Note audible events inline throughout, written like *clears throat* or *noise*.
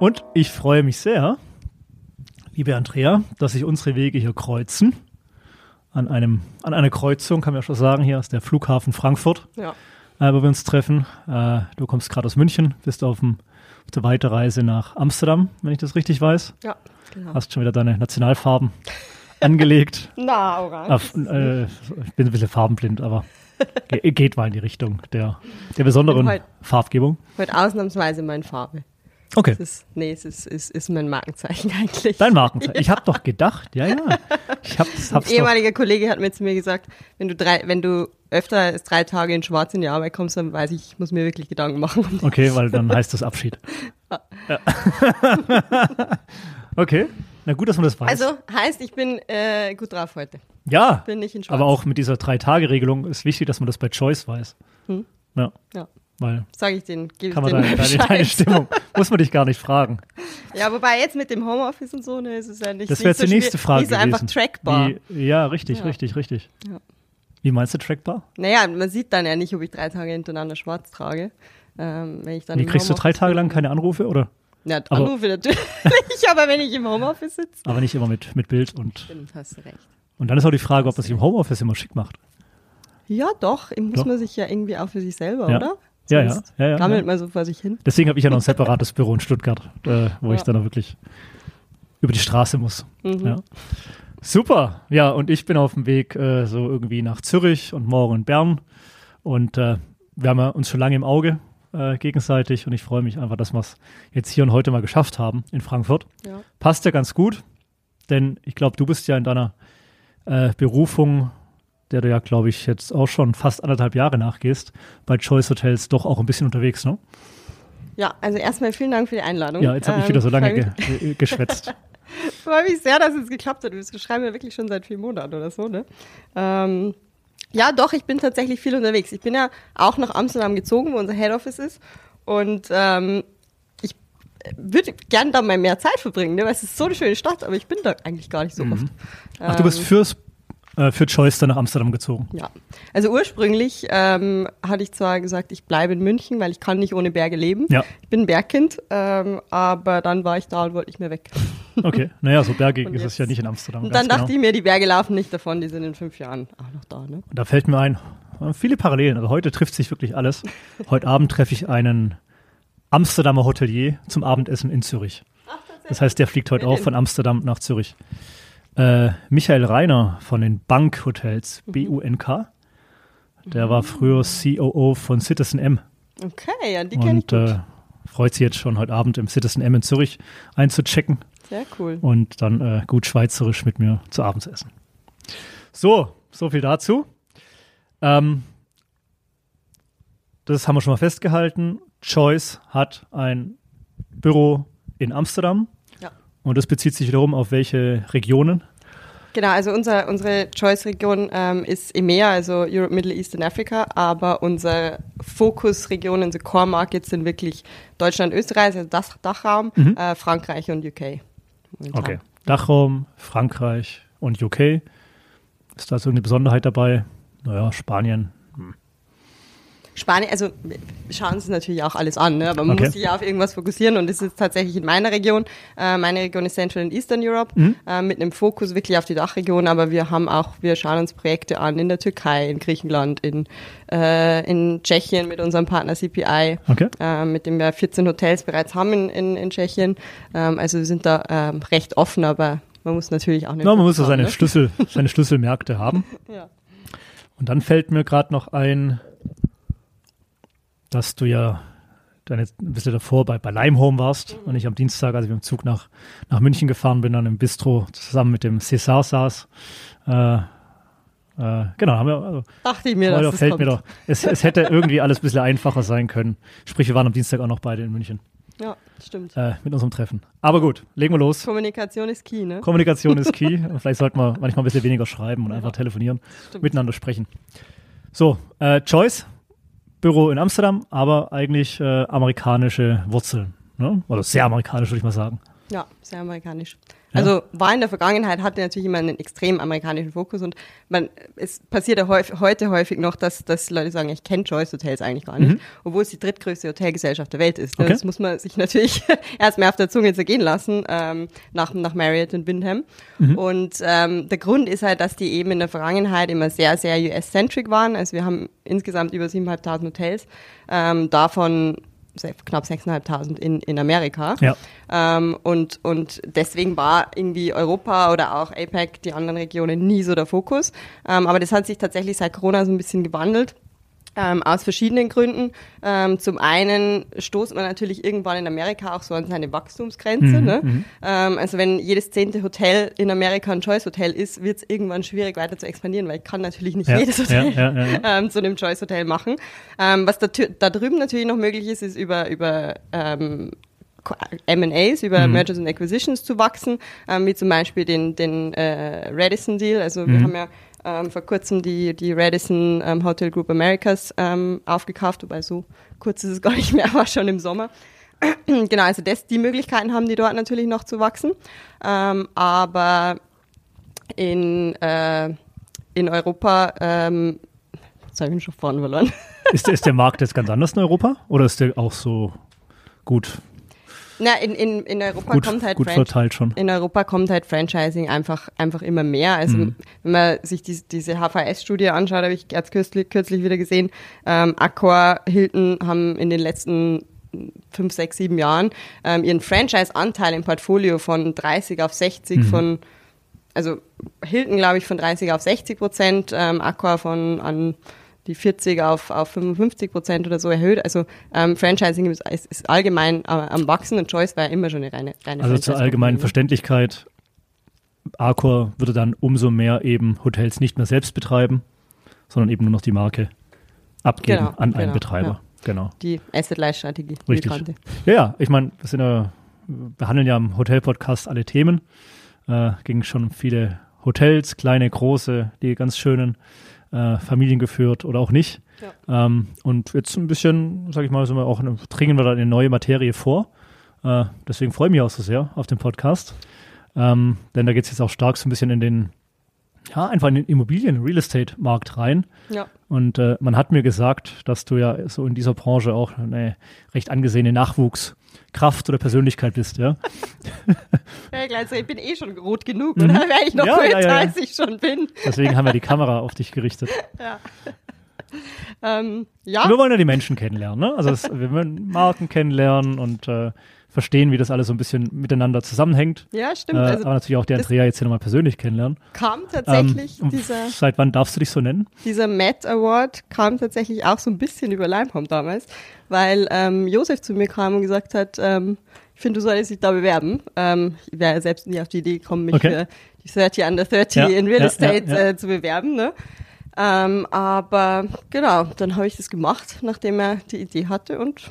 Und ich freue mich sehr, liebe Andrea, dass sich unsere Wege hier kreuzen. An, einem, an einer Kreuzung, kann man ja schon sagen, hier ist der Flughafen Frankfurt, Ja. äh, wo wir uns treffen. Äh, du kommst gerade aus München, bist auf, dem, auf der Weiterreise nach Amsterdam, wenn ich das richtig weiß. Ja, genau. Hast schon wieder deine Nationalfarben *laughs* angelegt. Na, orange. Äh, ich bin ein bisschen farbenblind, aber *laughs* ge geht mal in die Richtung der, der besonderen halt- Farbgebung. Heute ausnahmsweise meine Farbe. Okay, Es ist, nee, es ist, ist, ist mein Markenzeichen *laughs* eigentlich. dein Markenzeichen. Ich habe doch gedacht, ja, ja. Ich hab's, Ein hab's doch. ehemaliger Kollege hat mir zu mir gesagt, wenn du drei, wenn du öfter als drei Tage in Schwarz in die Arbeit kommst, dann weiß ich, ich muss mir wirklich Gedanken machen. *laughs* Okay, weil dann heißt das Abschied. Ja. *laughs* okay, na gut, dass man das weiß. Also heißt, ich bin äh, gut drauf heute. ja, Bin nicht in Schwarz. aber auch mit dieser Drei-Tage-Regelung ist wichtig, dass man das bei Choice weiß. Hm. Ja, Ja. Weil Sag ich den, gebe ich kann man den deine, deine, deine Stimmung, muss man dich gar nicht fragen. Ja, wobei jetzt mit dem Homeoffice und so, ne, ist es ja nicht Das wäre jetzt so die nächste Frage gewesen. einfach trackbar. Wie, ja, richtig, Ja. richtig, richtig. Ja. Wie meinst du trackbar? Naja, man sieht dann ja nicht, ob ich drei Tage hintereinander schwarz trage. Ähm, wenn ich dann Wie kriegst du drei Homeoffice Tage lang keine Anrufe oder? Ja, Anrufe natürlich, *laughs* aber wenn ich im Homeoffice sitze, Aber nicht immer mit, mit Bild und. stimmt, hast du recht. Und dann ist auch die Frage, ob man sich im Homeoffice immer schick macht. Ja, doch, muss Doch. man sich ja irgendwie auch für sich selber, Ja. oder? Ja, ja, ja, ja, Gammelt ja. man so vor sich hin. Deswegen habe ich ja noch ein separates Büro in Stuttgart, äh, wo *laughs* ich Ja. dann auch wirklich über die Straße muss. Mhm. Ja. Super. Ja, und ich bin auf dem Weg äh, so irgendwie nach Zürich und morgen in Bern. Und äh, wir haben ja uns schon lange im Auge äh, gegenseitig und ich freue mich einfach, dass wir es jetzt hier und heute mal geschafft haben in Frankfurt. Ja. Passt ja ganz gut, denn ich glaube, du bist ja in deiner äh, Berufung, der du ja, glaube ich, jetzt auch schon fast anderthalb Jahre nachgehst, bei Choice Hotels doch auch ein bisschen unterwegs, ne? Ja, also erstmal vielen Dank für die Einladung. Ja, jetzt habe ich Ähm, wieder so lange freu ge ge geschwätzt. *laughs* freue mich sehr, dass es geklappt hat. Wir schreiben ja wirklich schon seit vier Monaten oder so, ne? Ähm, ja, doch, ich bin tatsächlich viel unterwegs. Ich bin ja auch nach Amsterdam gezogen, wo unser Head Office ist. Und ähm, ich würde gern da mal mehr Zeit verbringen, ne? weil es ist so eine schöne Stadt, aber ich bin da eigentlich gar nicht so oft. Mhm. Ach, du bist Ähm, fürs, äh, für Choice dann nach Amsterdam gezogen. Ja, also ursprünglich ähm, hatte ich zwar gesagt, ich bleibe in München, weil ich kann nicht ohne Berge leben. Ja. Ich bin ein Bergkind, ähm, aber dann war ich da und wollte nicht mehr weg. Okay, *laughs* naja, so bergig Und ist es ja nicht in Amsterdam. Und dann dachte genau. ich mir, die Berge laufen nicht davon, die sind in fünf Jahren auch noch da. Ne? Und da fällt mir ein, äh, viele Parallelen. Also heute trifft sich wirklich alles. *laughs* Heute Abend treffe ich einen Amsterdamer Hotelier zum Abendessen in Zürich. Das heißt, der fliegt heute auch von Amsterdam nach Zürich. Äh, Michael Reiner von den Bank Hotels, Mhm. BUNK. Der war früher COO von Citizen M. Okay, ja, die kenne ich und gut. äh, freut sich jetzt schon heute Abend im Citizen M in Zürich einzuchecken Sehr cool. und dann äh, gut schweizerisch mit mir zu Abend zu essen. So, so viel dazu. Ähm, das haben wir schon mal festgehalten. Choice hat ein Büro in Amsterdam. Und das bezieht sich wiederum auf welche Regionen? Genau, also unser, unsere Choice-Region ähm, ist EMEA, also Europe, Middle East and Africa, aber unsere Fokusregionen, unsere Core-Markets sind wirklich Deutschland, Österreich, also das Dachraum, äh, Frankreich und UK. momentan. Okay. Dachraum, Frankreich und UK. Ist da so eine Besonderheit dabei? Naja, Spanien. Spanien, also wir schauen uns natürlich auch alles an, ne? aber man Okay. muss sich ja auf irgendwas fokussieren und das ist tatsächlich in meiner Region. Äh, meine Region ist Central and Eastern Europe Mhm. äh, mit einem Fokus wirklich auf die Dachregion, aber wir haben auch, wir schauen uns Projekte an in der Türkei, in Griechenland, in, äh, in Tschechien mit unserem Partner CPI, Okay. äh, mit dem wir 14 Hotels bereits haben in, in, in Tschechien. Ähm, also wir sind da ähm, recht offen, aber man muss natürlich auch eine Na, man muss haben, seine, ne? Schlüssel, *laughs* seine Schlüsselmärkte haben. Ja. Und dann fällt mir gerade noch ein, dass du ja dann jetzt ein bisschen davor bei, bei Limehome warst und ich am Dienstag, als ich mit dem Zug nach, nach München gefahren bin, dann im Bistro zusammen mit dem César saß. Äh, äh, genau, haben wir, also, Dachte ich mir, das fällt kommt. mir doch, es, es hätte irgendwie alles ein bisschen einfacher sein können. Sprich, wir waren am Dienstag auch noch beide in München Ja, stimmt. äh, mit unserem Treffen. Aber gut, legen wir los. Kommunikation ist key, ne? Kommunikation ist key. *laughs* Und Vielleicht sollten wir manchmal ein bisschen weniger schreiben und einfach telefonieren, Stimmt. miteinander sprechen. So, äh, Choice, Büro in Amsterdam, aber eigentlich äh, amerikanische Wurzeln. Ne? Oder sehr amerikanisch, würde ich mal sagen. Ja, sehr amerikanisch. Also war in der Vergangenheit, hatte natürlich immer einen extrem amerikanischen Fokus und man, es passiert ja häufig, heute häufig noch, dass, dass Leute sagen, ich kenne Choice Hotels eigentlich gar nicht, Mhm. obwohl es die drittgrößte Hotelgesellschaft der Welt ist. Ne? Okay. Das muss man sich natürlich *laughs* erstmal auf der Zunge zergehen lassen, ähm, nach, nach Marriott und Windham. Mhm. Und ähm, der Grund ist halt, dass die eben in der Vergangenheit immer sehr, sehr US-centric waren. Also wir haben insgesamt über 7.500 Hotels, ähm, davon knapp 6.500 in, in Amerika. Ja. Ähm, und, und deswegen war irgendwie Europa oder auch APEC, die anderen Regionen, nie so der Fokus. Ähm, aber das hat sich tatsächlich seit Corona so ein bisschen gewandelt. Ähm, aus verschiedenen Gründen. Ähm, zum einen stoßt man natürlich irgendwann in Amerika auch so an seine Wachstumsgrenze. Mhm, ne? mhm. Ähm, also wenn jedes zehnte Hotel in Amerika ein Choice-Hotel ist, wird es irgendwann schwierig weiter zu expandieren, weil ich kann natürlich nicht Ja, jedes Hotel ja, ja, ähm, zu einem Choice-Hotel machen. Ähm, was da, da drüben natürlich noch möglich ist, ist über, über ähm, M&As, über Mhm. Mergers and Acquisitions zu wachsen, wie zum Beispiel den, den äh, Radisson-Deal. Also wir Mhm. haben ja ähm, vor kurzem die, die Radisson ähm, Hotel Group Americas ähm, aufgekauft, wobei so kurz ist es gar nicht mehr, *laughs* war schon im Sommer. *clears throat* genau, also das, die Möglichkeiten haben die dort natürlich noch zu wachsen. Ähm, aber in, äh, in Europa, ähm, jetzt habe ich mich schon vorne verloren. Ist, ist der Markt jetzt ganz anders in Europa? Oder ist der auch so gut, Na, in, in, in Europa gut, kommt halt gut verteilt schon? In Europa kommt halt Franchising einfach, einfach immer mehr. Also Mhm. wenn man sich die, diese HVS-Studie anschaut, habe ich jetzt kürzlich, kürzlich wieder gesehen, ähm, Accor, Hilton haben in den letzten fünf, sechs, sieben Jahren ähm, ihren Franchise-Anteil im Portfolio von 30 auf 60 Mhm. von, also Hilton glaube ich von 30 auf 60 Prozent, ähm, Accor von an die 40 auf, auf 55 Prozent oder so erhöht. Also ähm, Franchising ist, ist, allgemein äh, am Wachsen und Choice war ja immer schon eine reine, reine Also zur allgemeinen ne? Verständlichkeit, Arcor würde dann umso mehr eben Hotels nicht mehr selbst betreiben, sondern eben nur noch die Marke abgeben Genau, an einen genau, Betreiber. ja. Genau. Die Asset-Light-Strategie. die Richtig. Ja, ja, ich meine, wir sind ja, behandeln ja im Hotel-Podcast alle Themen. Äh, ging schon um viele Hotels, kleine, große, die ganz schönen, äh, familiengeführt oder auch nicht. Ähm, und jetzt ein bisschen, sag ich mal, sind wir auch, dringen wir da in eine neue Materie vor. Äh, deswegen freue ich mich auch so sehr auf den Podcast. Ähm, denn da geht es jetzt auch stark so ein bisschen in den, ja, einfach in den Immobilien-, Real Estate-Markt rein. Ja. Und äh, man hat mir gesagt, dass du ja so in dieser Branche auch eine recht angesehene Nachwuchskraft oder Persönlichkeit bist, ja? *laughs* Ja, gleich so, ich bin eh schon rot genug, oder? Wäre ich noch Ja, größer, ja, ja, ja. als ich schon bin. Deswegen haben wir die Kamera auf dich gerichtet. *laughs* Ja. ähm, ja. Wir wollen ja die Menschen kennenlernen, ne? Also es, wir wollen Marken kennenlernen und äh, verstehen, wie das alles so ein bisschen miteinander zusammenhängt. ja, Äh, stimmt. also aber natürlich auch die das- Andrea jetzt hier nochmal persönlich kennenlernen. kam tatsächlich, Ähm, dieser, seit wann darfst du dich so nennen? dieser Matt Award kam tatsächlich auch so ein bisschen über Limehome damals, weil ähm, Josef zu mir kam und gesagt hat, ähm, ich finde, du solltest dich da bewerben. Ähm, ich wäre selbst nie auf die Idee gekommen, mich Okay. für die 30 under 30 Ja, in Real ja, Estate ja. Äh, zu bewerben. Ne? Ähm, aber genau, dann habe ich das gemacht, nachdem er die Idee hatte und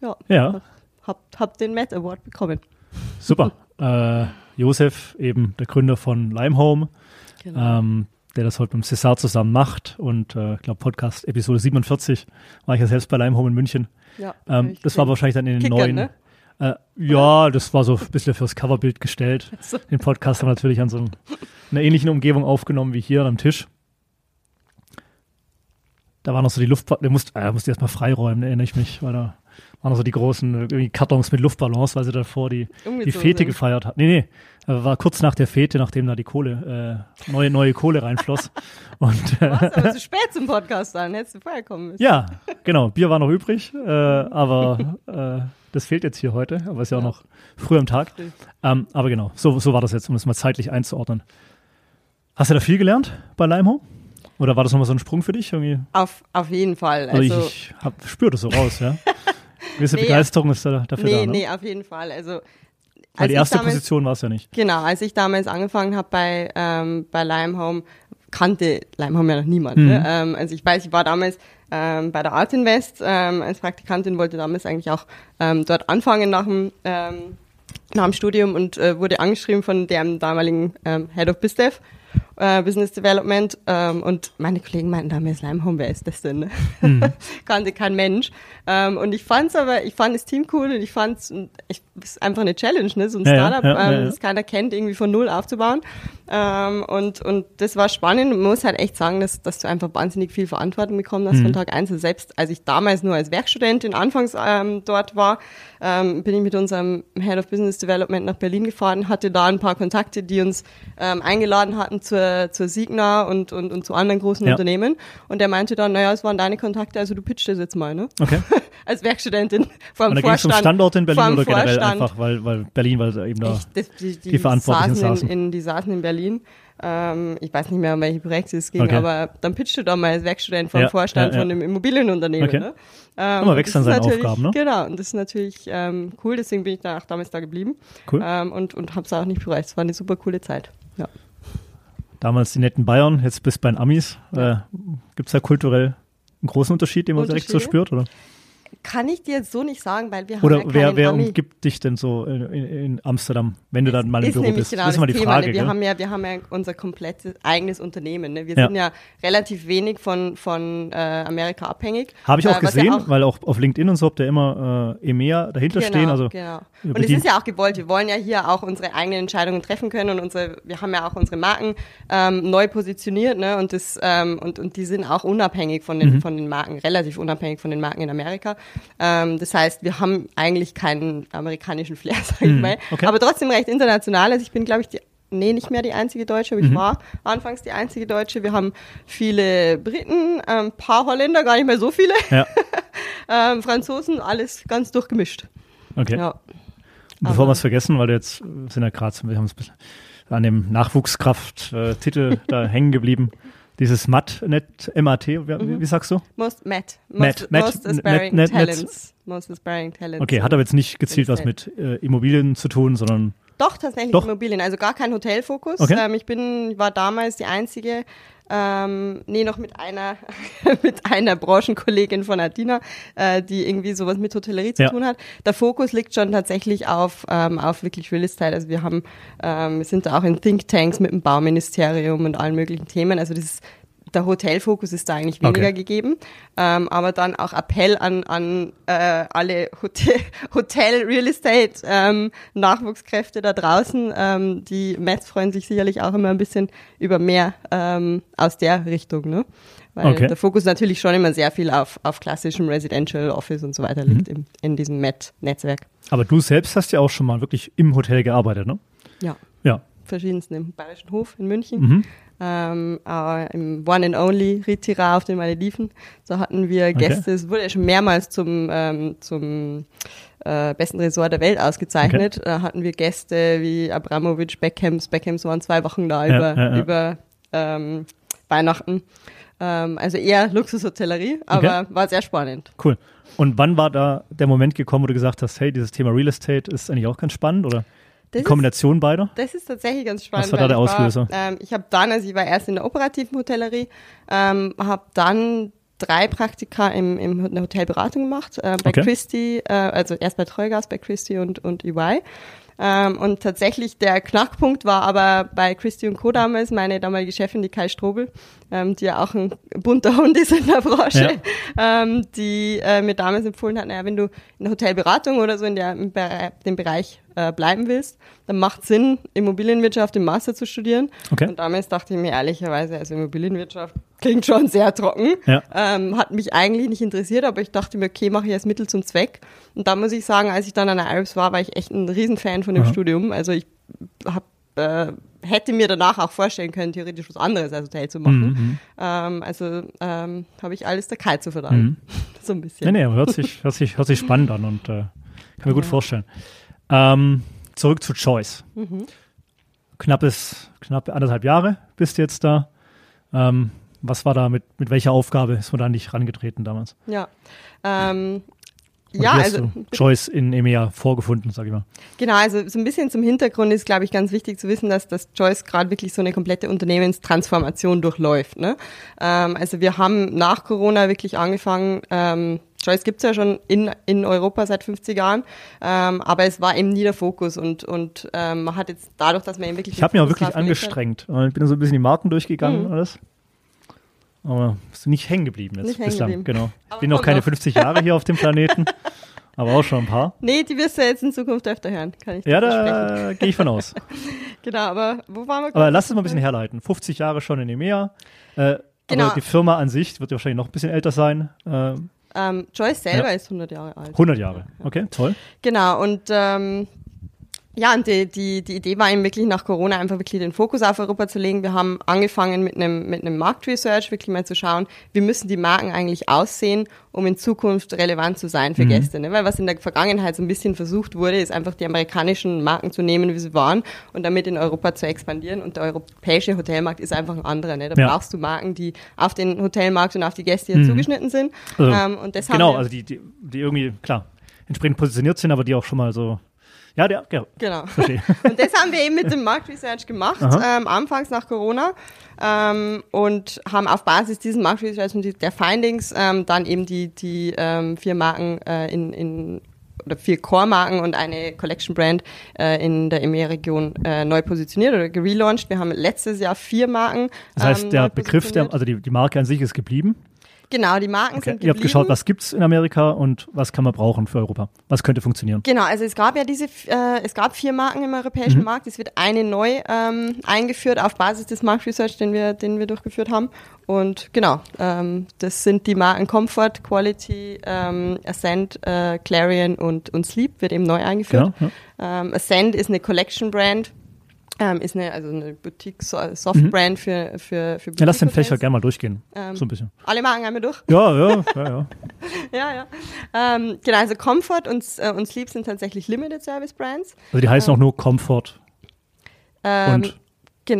ja, Ja, hab, hab den Matt Award bekommen. super. *laughs* äh, Josef, eben der Gründer von Limehome, Genau. ähm, der das heute mit dem César zusammen macht. Und äh, ich glaube, Podcast Episode 47 war ich ja selbst bei Limehome in München. ja, Ähm, das war wahrscheinlich dann in den Kicker, neuen. ne? Äh, ja, das war so ein bisschen fürs Coverbild gestellt. So. Den Podcast haben wir natürlich an so einem- einer ähnlichen Umgebung aufgenommen wie hier am Tisch. Da war noch so die Luftballons, der musste, äh, musste erstmal freiräumen, erinnere ich mich, weil da waren noch so die großen Kartons mit Luftballons, weil sie davor die, die Fete sind. gefeiert hat. Nee, nee, war kurz nach der Fete, nachdem da die Kohle, äh, neue, neue Kohle reinfloss. *laughs* Und äh, Was, aber zu *laughs* spät zum Podcast an, hättest du vorher kommen müssen. ja, genau. Bier war noch übrig, *laughs* äh, aber äh, das fehlt jetzt hier heute, aber ist ja auch Ja. noch früh am Tag. Ähm, aber genau, so, so war das jetzt, um das mal zeitlich einzuordnen. Hast du da viel gelernt bei Limehome? Oder war das nochmal so ein Sprung für dich? Irgendwie? Auf, auf jeden Fall. Also, Also, ich, ich hab, spür das so raus, ja. Gewisse Nee, Begeisterung ist da, dafür nee, da, ne? nee, auf jeden Fall. Also, Weil die erste damals, Position war es ja nicht. Genau, als ich damals angefangen habe bei, ähm, bei Limehome, kannte Limehome ja noch niemand. Mhm. Ne? Ähm, also ich weiß, ich war damals ähm, bei der Art Invest ähm, als Praktikantin, wollte damals eigentlich auch ähm, dort anfangen nach dem, ähm, nach dem Studium und äh, wurde angeschrieben von dem damaligen ähm, Head of BizDev äh, Business Development ähm, und meine Kollegen meinten damals, Limehome, wer ist das denn? Ne? Mhm. *laughs* Kannte kein Mensch. Ähm, und ich fand's aber, ich fand das Team cool und ich fand's, ich, ist einfach eine Challenge, ne? so ein Startup, ja, ja, ähm, das keiner kennt, irgendwie von null aufzubauen. Ähm, und, und das war spannend. Man muss halt echt sagen, dass, dass du einfach wahnsinnig viel Verantwortung bekommen hast mhm. von Tag eins. Also selbst als ich damals nur als Werkstudentin anfangs ähm, dort war, ähm, bin ich mit unserem Head of Business Development nach Berlin gefahren, hatte da ein paar Kontakte, die uns ähm, eingeladen hatten zur, zur Signa und, und, und zu anderen großen ja. Unternehmen. Und der meinte dann, naja, es waren deine Kontakte, also du pitchst das jetzt mal, ne? Okay. *laughs* als Werkstudentin vor dem Vorstand. Zum Standort in Berlin oder generell Vorstand. einfach, weil, weil Berlin, weil eben da ich, das, die, die, die Verantwortlichen saßen. saßen. In, in, die saßen in Berlin. Ähm, ich weiß nicht mehr, um welche Projekte es ging, okay. aber dann pitchst du da mal als Werkstudent vom ja, Vorstand ja, ja. von einem Immobilienunternehmen. Okay. Ne? Ähm, Immer wechseln seine Aufgaben, ne? Genau, und das ist natürlich ähm, cool, deswegen bin ich danach damals da geblieben. Cool. Ähm, und und habe es auch nicht bereut. Es war eine super coole Zeit. Ja. Damals die netten Bayern, jetzt bist du bei den Amis. Äh, Gibt es da kulturell einen großen Unterschied, den man direkt so spürt, oder? Kann ich dir jetzt so nicht sagen, weil wir haben Oder ja wer, wer umgibt dich denn so in, in, Amsterdam, wenn du dann mal im Büro bist? Genau das ist mal die Thema, Frage. Ne? Wir, haben ja, wir haben ja unser komplettes eigenes Unternehmen. Ne? Wir ja. sind ja relativ wenig von, von äh, Amerika abhängig. Habe ich auch äh, gesehen, auch weil auch auf LinkedIn und so habt ihr immer äh, EMEA dahinter genau, stehen. Also genau. Und es ist ja auch gewollt. Wir wollen ja hier auch unsere eigenen Entscheidungen treffen können und unsere, wir haben ja auch unsere Marken ähm, neu positioniert ne? und, das, ähm, und, und die sind auch unabhängig von den, mhm. von den Marken, relativ unabhängig von den Marken in Amerika. Ähm, das heißt, wir haben eigentlich keinen amerikanischen Flair, *laughs* sag ich mhm. mal. Okay. Aber trotzdem recht international. Also ich bin, glaube ich, die nee, nicht mehr die einzige Deutsche, aber mhm. ich war anfangs die einzige Deutsche. Wir haben viele Briten, ein ähm, paar Holländer, gar nicht mehr so viele. Ja. *laughs* ähm, Franzosen, alles ganz durchgemischt. Okay. Ja. Bevor wir es vergessen, weil wir jetzt sind ja gerade, wir haben es an dem Nachwuchskraft-Titel da *laughs* hängen geblieben. Dieses MAT, Net, MAT, wie, mhm. wie, sagst du? Most MAT. Most, Matt, most aspiring Matt, talents. Most aspiring talents. Okay, hat aber jetzt nicht gezielt was mit äh, Immobilien zu tun, sondern doch, tatsächlich Doch. Immobilien, also gar kein Hotelfokus. Okay. Ähm, ich bin, war damals die einzige, ähm, nee, noch mit einer, *laughs* mit einer Branchenkollegin von Adina, äh, die irgendwie sowas mit Hotellerie zu ja. tun hat. Der Fokus liegt schon tatsächlich auf, ähm, auf wirklich Real Estate. Also wir haben, ähm, wir sind da auch in Thinktanks mit dem Bauministerium und allen möglichen Themen. Also das ist der Hotelfokus ist da eigentlich weniger okay. gegeben, ähm, aber dann auch Appell an, an äh, alle Hotel, *laughs* Hotel Real Estate ähm, Nachwuchskräfte da draußen. Ähm, die Mets freuen sich sicherlich auch immer ein bisschen über mehr ähm, aus der Richtung, ne? Weil okay. der Fokus natürlich schon immer sehr viel auf, auf klassischem Residential Office und so weiter mhm. liegt im, in diesem Met-Netzwerk. Aber du selbst hast ja auch schon mal wirklich im Hotel gearbeitet, ne? Ja. Ja. Verschiedensten im Bayerischen Hof in München. Mhm ähm, äh, im One and Only Ritira auf den Malediven. So hatten wir Gäste, okay. es wurde ja schon mehrmals zum, ähm, zum äh, besten Resort der Welt ausgezeichnet. Okay. Da hatten wir Gäste wie Abramovic, Beckhams. Beckhams waren zwei Wochen da ja, über, ja, ja. über ähm, Weihnachten. Ähm, also eher Luxushotellerie, aber okay. war sehr spannend. Cool. Und wann war da der Moment gekommen, wo du gesagt hast, hey, dieses Thema Real Estate ist eigentlich auch ganz spannend, oder? Das die Kombination ist, beider? Das ist tatsächlich ganz spannend. Was war da der Auslöser? War, ähm, ich habe dann, also ich war erst in der operativen Hotellerie, ähm, habe dann drei Praktika im, im, in der Hotelberatung gemacht, äh, bei okay. Christie, äh, also erst bei Treugas, bei Christie und, und EY. Ähm, und tatsächlich der Knackpunkt war aber bei Christy und Co. damals, meine damalige Chefin, die Kai Strobel, ähm, die ja auch ein bunter Hund ist in der Branche, ja. ähm, die äh, mir damals empfohlen hat, naja, wenn du in der Hotelberatung oder so in der, in dem Bereich äh, bleiben willst, dann macht Sinn, Immobilienwirtschaft im Master zu studieren. Okay. Und damals dachte ich mir ehrlicherweise, also Immobilienwirtschaft klingt schon sehr trocken. Ja. Ähm, hat mich eigentlich nicht interessiert, aber ich dachte mir, okay, mache ich als Mittel zum Zweck. Und da muss ich sagen, als ich dann an der IRIS war, war ich echt ein Riesenfan von dem Aha. Studium. Also ich hab, äh, hätte mir danach auch vorstellen können, theoretisch was anderes als Hotel zu machen. Mhm. mhm. Ähm, also ähm, habe ich alles der Kai zu verdanken. Mhm. *laughs* so ein bisschen. Nee, nee, hört sich, hört sich, hört sich spannend an und äh, kann mir ja. gut vorstellen. Ähm, zurück zu Choice. Mhm. Knappes, knapp anderthalb Jahre bist du jetzt da. Ähm, was war da mit, mit welcher Aufgabe ist man da nicht rangetreten damals? Ja, ähm, ja, also Choice *laughs* in EMEA vorgefunden, sage ich mal. Genau, also so ein bisschen zum Hintergrund ist, glaube ich, ganz wichtig zu wissen, dass das Choice gerade wirklich so eine komplette Unternehmenstransformation durchläuft. Ne? Ähm, also wir haben nach Corona wirklich angefangen, ähm, Choice gibt's ja schon in, in Europa seit 50 Jahren, ähm, aber es war eben nie der Fokus und, und ähm, man hat jetzt dadurch, dass man eben wirklich. Ich habe mich auch wirklich angestrengt. Ich bin so ein bisschen die Marken durchgegangen und alles. Aber bist du nicht hängen geblieben hängen bislang, geblieben. genau. Ich bin noch keine noch. 50 Jahre hier auf dem Planeten, *laughs* aber auch schon ein paar. Nee, die wirst du jetzt in Zukunft öfter hören, kann ich Ja, da gehe ich von aus. *laughs* Genau, aber wo waren wir? Aber lass es mal ein bisschen herleiten. 50 Jahre schon in EMEA. Äh, Genau. Aber die Firma an sich wird ja wahrscheinlich noch ein bisschen älter sein. Äh, Ähm, Joyce selber Ja. ist 100 Jahre alt. 100 Jahre. Okay, toll. Genau, und ähm, ja, und die, die, die Idee war eben wirklich nach Corona einfach wirklich den Fokus auf Europa zu legen. Wir haben angefangen mit einem, mit einem Marktresearch, wirklich mal zu schauen, wie müssen die Marken eigentlich aussehen, um in Zukunft relevant zu sein für Gäste. Ne? Weil was in der Vergangenheit so ein bisschen versucht wurde, ist einfach die amerikanischen Marken zu nehmen, wie sie waren und damit in Europa zu expandieren. Und der europäische Hotelmarkt ist einfach ein anderer. Ne? Da Ja. brauchst du Marken, die auf den Hotelmarkt und auf die Gäste hier zugeschnitten sind. Also, ähm, und das genau, also die, die, die irgendwie, klar, entsprechend positioniert sind, aber die auch schon mal so. Ja, der, ja, Genau. verstehe. *laughs* Und das haben wir eben mit dem Marktresearch gemacht, ähm, anfangs nach Corona. Ähm, und haben auf Basis dieses Marktresearch und die, der Findings ähm, dann eben die, die ähm, vier Marken äh, in, in oder vier Core-Marken und eine Collection-Brand äh, in der EMEA-Region äh, neu positioniert oder gelauncht. Wir haben letztes Jahr vier Marken. Das heißt, ähm, der Begriff, der, also die, die Marke an sich ist geblieben. Genau, die Marken Okay. sind Ihr habt geschaut, geblieben. was gibt's in Amerika und was kann man brauchen für Europa? Was könnte funktionieren? Genau, also es gab ja diese, äh, es gab vier Marken im Mhm. europäischen Markt. Es wird eine neu ähm, eingeführt auf Basis des Marktresearch, den wir, den wir durchgeführt haben. Und genau, ähm, das sind die Marken Comfort, Quality, ähm, Ascent, äh, Clarion und, und Sleep wird eben neu eingeführt. Genau, Ähm, Ascent ist eine Collection Brand. Ähm, ist eine, also eine Boutique, so- Soft Brand für, für, für Mhm. Ja, lass den Fächer gerne mal durchgehen. Ähm, so ein bisschen. Alle Marken einmal durch. Ja, ja, ja, ja. *laughs* Ja, ja. Ähm, genau, also Comfort und, äh, und Sleep sind tatsächlich Limited Service Brands. Also die heißen auch nur Comfort Ähm, und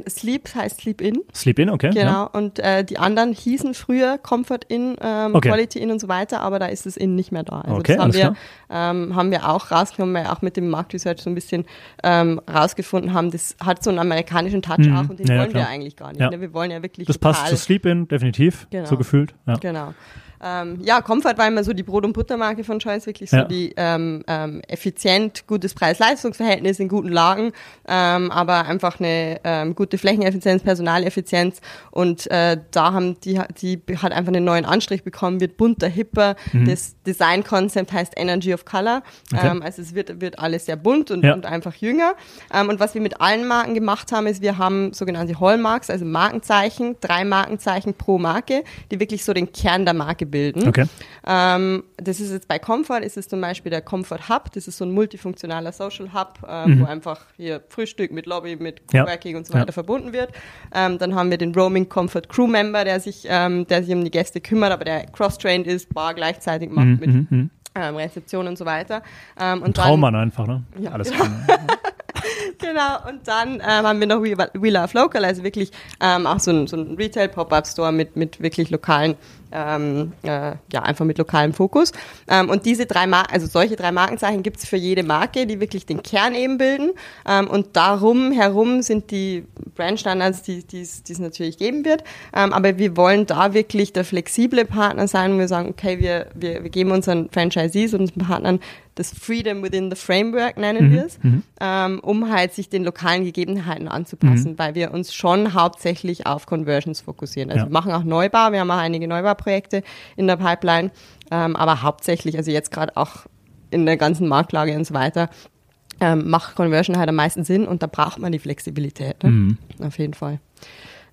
Sleep heißt Sleep In, Sleep In, okay? genau. Ja. Und äh, die anderen hießen früher Comfort In, ähm, Okay. Quality In und so weiter, aber da ist das In nicht mehr da. Also Okay, das haben wir, ähm, haben wir auch rausgenommen, weil wir auch mit dem Marktresearch so ein bisschen ähm, rausgefunden haben, das hat so einen amerikanischen Touch Mhm. auch und den Ja, ja, wollen wir klar. eigentlich gar nicht. Ja. Ne? Wir wollen ja wirklich Das passt zu Sleep In, definitiv. Genau. So gefühlt. Ja. Genau. Ähm, ja, Comfort war immer so die Brot- und Buttermarke von Choice, wirklich so Ja. die ähm, ähm, effizient, gutes Preis-Leistungs-Verhältnis in guten Lagen, ähm, aber einfach eine ähm, gute Flächeneffizienz, Personaleffizienz und äh, da haben die, die hat einfach einen neuen Anstrich bekommen, wird bunter, hipper. Das Design-Konzept heißt Energy of Color, Mhm. Okay. ähm, also es wird, wird alles sehr bunt und, Ja. und einfach jünger. Ähm, und was wir mit allen Marken gemacht haben, ist, wir haben sogenannte Hallmarks, also Markenzeichen, drei Markenzeichen pro Marke, die wirklich so den Kern der Marke bilden. Okay. Ähm, das ist jetzt bei Comfort, ist es zum Beispiel der Comfort Hub, das ist so ein multifunktionaler Social Hub, ähm, wo einfach hier Frühstück mit Lobby, mit Mhm. Ja. Coworking und so Ja. weiter verbunden wird. Ähm, dann haben wir den Roaming Comfort Crew Member, der sich, ähm, der sich um die Gäste kümmert, aber der cross-trained ist, Bar gleichzeitig macht Mhm, mit mhm, mhm. ähm, Rezeption und so weiter. Ähm, Ein und Traummann einfach, ne? Ja, Alles *laughs* genau. Genau, und dann ähm, haben wir noch We, We Love Local, also wirklich ähm, auch so ein, so ein Retail-Pop-Up-Store mit, mit wirklich lokalen, ähm, äh, ja, einfach mit lokalem Fokus. Ähm, und diese drei Mar also solche drei Markenzeichen gibt's für jede Marke, die wirklich den Kern eben bilden. Ähm, und darum herum sind die Brandstandards, die es es natürlich geben wird. Ähm, aber wir wollen da wirklich der flexible Partner sein, wo wir sagen, okay, wir, wir, wir geben unseren Franchisees und Partnern das Freedom within the Framework, nennen wir es, ähm, um halt sich den lokalen Gegebenheiten anzupassen, weil wir uns schon hauptsächlich auf Conversions fokussieren. Also Ja. wir machen auch Neubau, wir haben auch einige Neubauprojekte in der Pipeline, ähm, aber hauptsächlich, also jetzt gerade auch in der ganzen Marktlage und so weiter, ähm, macht Conversion halt am meisten Sinn und da braucht man die Flexibilität. Ne? Mhm. Auf jeden Fall.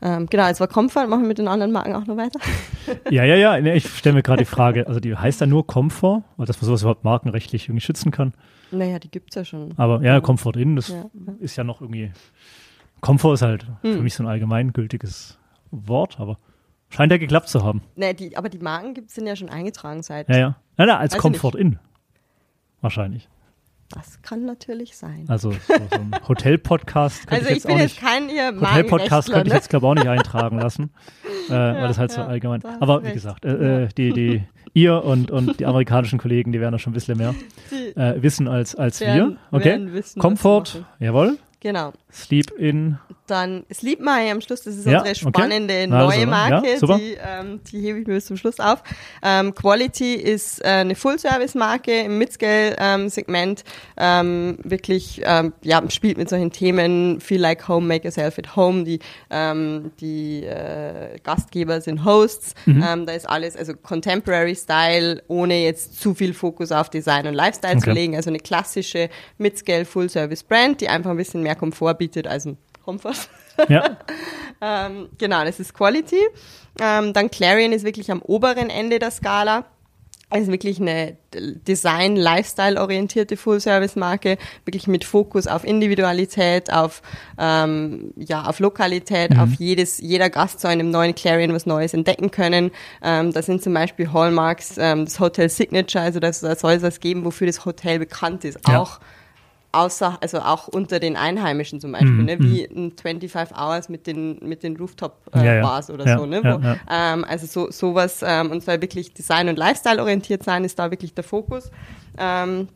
Ähm, genau, jetzt war Comfort, machen wir mit den anderen Marken auch noch weiter. *laughs* Ja, ja, ja. Nee, ich stelle mir gerade die Frage, also die heißt da nur Comfort, weil dass man sowas überhaupt markenrechtlich irgendwie schützen kann. Naja, die gibt's ja schon. Aber ja, Comfort In, das Ja. ist ja noch irgendwie. Comfort ist halt für Hm. mich so ein allgemeingültiges Wort, aber scheint ja geklappt zu haben. Nee, die, aber die Marken gibt's sind ja schon eingetragen seit. Ja, ja. Nein, nein, als Weiß Comfort In. Wahrscheinlich. Das kann natürlich sein. Also so, so ein Hotel-Podcast könnte Also ich ich jetzt bin auch jetzt nicht. Hotel-Podcast könnte ich ne? jetzt, glaube ich, auch nicht eintragen lassen, *laughs* äh, weil das halt so ja, allgemein. da hast Aber wie gesagt, äh, äh, die, die, ihr und, und die amerikanischen Kollegen, die werden da schon ein bisschen mehr äh, wissen als, als werden- wir. Okay. wissen, machen. jawohl. Genau. Sleep in. Dann Sleep My am Schluss, das ist Ja, unsere okay. spannende Also, neue ja, Marke, super. die, ähm, die hebe ich mir bis zum Schluss auf. Ähm, Quality ist äh, eine Full-Service-Marke im Mid-Scale-Segment, ähm, wirklich ähm, ja, spielt mit solchen Themen, Feel Like Home, Make Yourself at Home, die, ähm, die äh, Gastgeber sind Hosts, Mhm. ähm, da ist alles, also Contemporary Style, ohne jetzt zu viel Fokus auf Design und Lifestyle zu Okay. legen, also eine klassische Mid-Scale Full-Service-Brand, die einfach ein bisschen mehr Komfort bietet als ein Comfort. Ja, *laughs* ähm, genau, das ist Quality. Ähm, dann Clarion ist wirklich am oberen Ende der Skala. Also wirklich eine Design-Lifestyle-orientierte Full-Service-Marke, wirklich mit Fokus auf Individualität, auf, ähm, ja, auf Lokalität, auf jedes, jeder Gast zu einem neuen Clarion was Neues entdecken können. Ähm, da sind zum Beispiel Hallmarks, ähm, das Hotel Signature, also das, da soll es was geben, wofür das Hotel bekannt ist. Ja. Auch außer, also auch unter den Einheimischen zum Beispiel, Mhm, ne? wie ein 25 Hours mit den, mit den Rooftop-Bars Ja, ja. oder Ja, so, ne? Wo. Ähm, also so, sowas, ähm, und soll wirklich Design- und Lifestyle orientiert sein, ist da wirklich der Fokus. Ähm,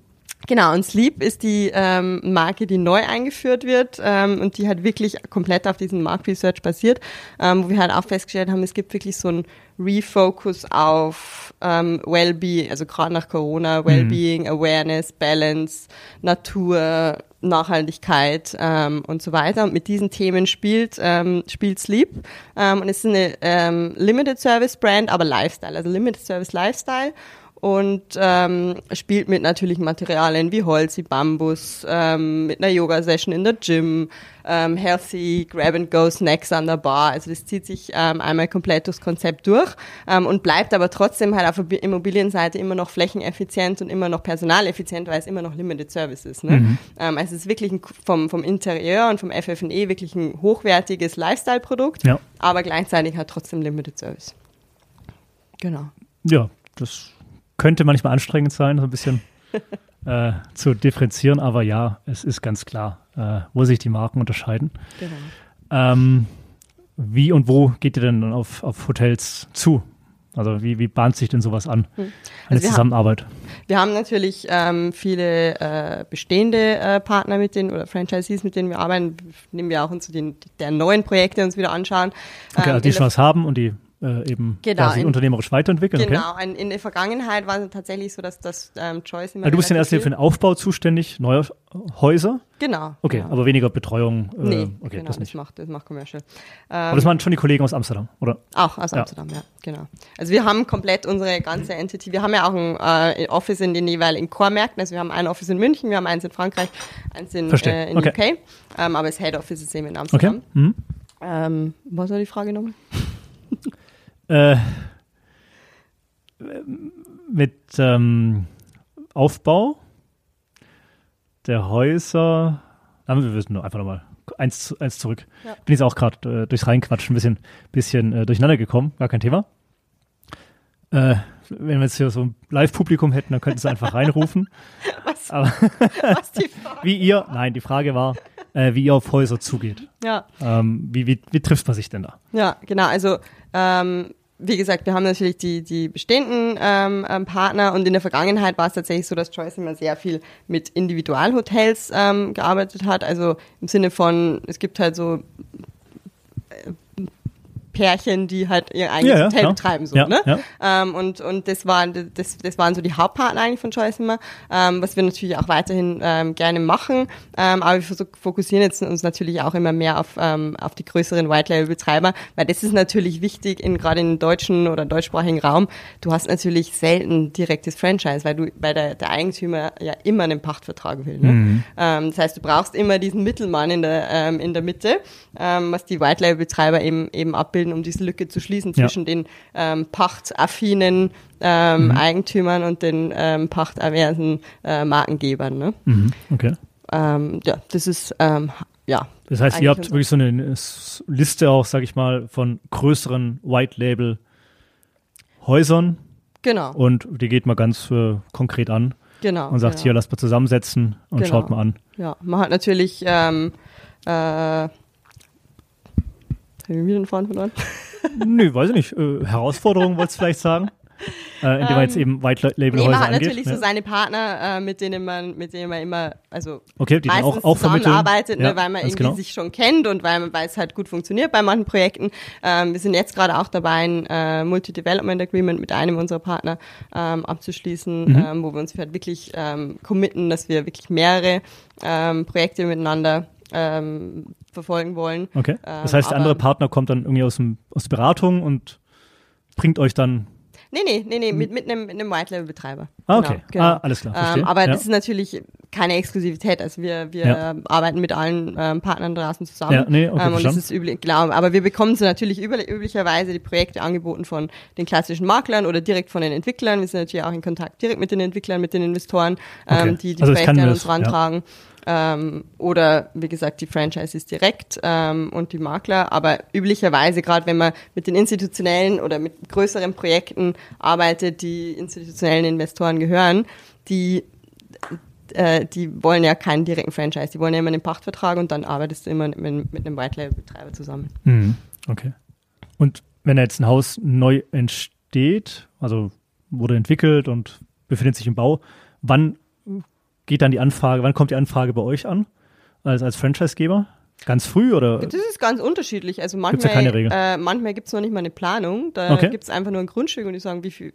Genau, und Sleep ist die ähm, Marke, die neu eingeführt wird ähm, und die halt wirklich komplett auf diesem Marktresearch basiert, ähm, wo wir halt auch festgestellt haben, es gibt wirklich so ein Refocus auf ähm, Wellbeing, also gerade nach Corona, Wellbeing, Awareness, Balance, Natur, Nachhaltigkeit ähm, und so weiter. Und mit diesen Themen spielt, ähm, spielt Sleep. Ähm, und es ist eine ähm, Limited Service Brand, aber Lifestyle, also Limited Service Lifestyle und ähm, spielt mit natürlichen Materialien wie Holz, wie Bambus, ähm, mit einer Yoga-Session in der Gym, ähm, healthy Grab-and-Go-Snacks an der Bar. Also das zieht sich ähm, einmal komplett durchs Konzept durch ähm, und bleibt aber trotzdem halt auf der Immobilienseite immer noch flächeneffizient und immer noch personaleffizient, weil es immer noch Limited Service ist. Ne? Ähm, also es ist wirklich ein, vom, vom Interieur und vom FF&E wirklich ein hochwertiges Lifestyle-Produkt, ja, aber gleichzeitig hat trotzdem Limited Service. Genau. ja, das könnte manchmal anstrengend sein, so ein bisschen *laughs* äh, zu differenzieren, aber ja, es ist ganz klar, äh, wo sich die Marken unterscheiden. genau. Ähm, wie und wo geht ihr denn dann auf, auf Hotels zu? Also wie, wie bahnt sich denn sowas an? Eine Also wir haben- Zusammenarbeit. Wir haben natürlich ähm, viele äh, bestehende äh, Partner mit denen oder Franchisees, mit denen wir arbeiten, nehmen wir auch uns den, der neuen Projekte uns wieder anschauen. Okay, Ähm, also die schon was haben und die äh, eben Genau, in- unternehmerisch weiterentwickeln. Genau, in, in der Vergangenheit war es tatsächlich so, dass das ähm, Choice immer Okay. Also du bist relativ erster Linie für den Aufbau zuständig, neuer Häuser. Genau. Okay, genau. aber weniger Betreuung. Äh, Nee, okay, genau, das nicht. macht, das macht Commercial. Aber Ähm, das waren schon die Kollegen aus Amsterdam, oder? auch aus Ja. Amsterdam, ja. genau. Also wir haben komplett unsere ganze Entity, wir haben ja auch ein äh, Office in den jeweiligen Core-Märkten, also wir haben ein Office in München, wir haben eins in Frankreich, eins in, äh, in Okay. UK, ähm, aber das Head Office ist eben in Okay. Amsterdam. Mhm. Ähm, was war die Frage nochmal? Äh, mit ähm, Aufbau der Häuser. Nein, wir wissen nur einfach nochmal eins, eins zurück. Ja. Bin jetzt auch gerade äh, durchs Reinquatschen ein bisschen, bisschen äh, durcheinander gekommen, gar kein Thema. Äh, wenn wir jetzt hier so ein Live-Publikum hätten, dann könnten sie einfach reinrufen. *laughs* Was, Aber *laughs* was die Frage? wie ihr, nein, die Frage war, äh, wie ihr auf Häuser zugeht. Ja, Ähm, wie, wie, wie trifft man sich denn da? ja, genau. Also ähm, wie gesagt, wir haben natürlich die, die bestehenden ähm, ähm, Partner und in der Vergangenheit war es tatsächlich so, dass Choice immer sehr viel mit Individualhotels ähm, gearbeitet hat. Also im Sinne von, es gibt halt so äh, Pärchen, die halt ihr eigenes Ja, ja, Hotel klar. betreiben. So, Ja, ne? ja. Ähm, und und das, waren, das, das waren so die Hauptpartner eigentlich von Choice immer, ähm, was wir natürlich auch weiterhin ähm, gerne machen. Ähm, aber wir fokussieren jetzt uns natürlich auch immer mehr auf, ähm, auf die größeren White-Label-Betreiber, weil das ist natürlich wichtig, in, gerade im deutschen oder deutschsprachigen Raum. Du hast natürlich selten direktes Franchise, weil du weil der, der Eigentümer ja immer einen Pachtvertrag will. Ne? Mhm. Ähm, das heißt, du brauchst immer diesen Mittelmann in der, ähm, in der Mitte, ähm, was die White-Label-Betreiber eben, eben abbilden, um diese Lücke zu schließen Ja. zwischen den ähm, pachtaffinen ähm, Eigentümern und den ähm, pachtaversen äh, Markengebern. Ne? Mhm. Okay. Ähm, ja, das ist, ähm, ja. Das heißt, ihr habt wirklich so eine Liste auch, sag ich mal, von größeren White-Label-Häusern Genau, und die geht mal ganz äh, konkret an genau. und sagt, genau. hier, lasst mal zusammensetzen und Genau. schaut mal an. Ja, man hat natürlich, ähm, äh, habe ich wieder den Faden verloren? *laughs* Nö, weiß ich nicht. Äh, Herausforderung wolltest du vielleicht sagen? äh, indem man jetzt eben White Label Nee, Häuser man hat angeht. natürlich ja. so seine Partner, äh, mit denen man, mit denen man immer, also Okay, die meistens auch- auch zusammenarbeitet, Ja, ne, weil man irgendwie genau. sich schon kennt und weil es halt gut funktioniert bei manchen Projekten. Ähm, wir sind jetzt gerade auch dabei, ein äh, Multi-Development Agreement mit einem unserer Partner ähm, abzuschließen, Mhm. ähm, wo wir uns halt wirklich ähm, committen, dass wir wirklich mehrere ähm, Projekte miteinander ähm, verfolgen wollen. Okay. Das Ähm, heißt, der andere Partner kommt dann irgendwie aus, dem, aus der Beratung und bringt euch dann. Nee, nee, nee, nee, mit, mit einem, mit einem White-Level-Betreiber. Hm. Ah, Genau, okay. genau. Ah, alles klar. Ähm, aber ja. das ist natürlich keine Exklusivität. Also wir, wir Ja. arbeiten mit allen ähm, Partnern draußen zusammen. Ja, nee, okay, ähm, und das ist üblich, genau. Aber wir bekommen so natürlich üblich, üblicherweise die Projekte angeboten von den klassischen Maklern oder direkt von den Entwicklern. Wir sind natürlich auch in Kontakt direkt mit den Entwicklern, mit den Investoren, Okay. ähm, die die Also Projekte an uns rantragen. Ähm, oder wie gesagt die Franchises direkt ähm, und die Makler. Aber üblicherweise, gerade wenn man mit den institutionellen oder mit größeren Projekten arbeitet, die institutionellen Investoren gehören, die äh, die wollen ja keinen direkten Franchise, die wollen ja immer einen Pachtvertrag und dann arbeitest du immer mit, mit einem White-Label-Betreiber zusammen. Mhm. Okay. Und wenn jetzt ein Haus neu entsteht, also wurde entwickelt und befindet sich im Bau, wann geht dann die Anfrage, wann kommt die Anfrage bei euch an als, als Franchisegeber? Ganz früh oder? Das ist ganz unterschiedlich. Also Gibt's ja manchmal, keine Regel. äh, manchmal gibt's noch nicht mal eine Planung. Da Okay. gibt's einfach nur ein Grundstück und die sagen, wie viel,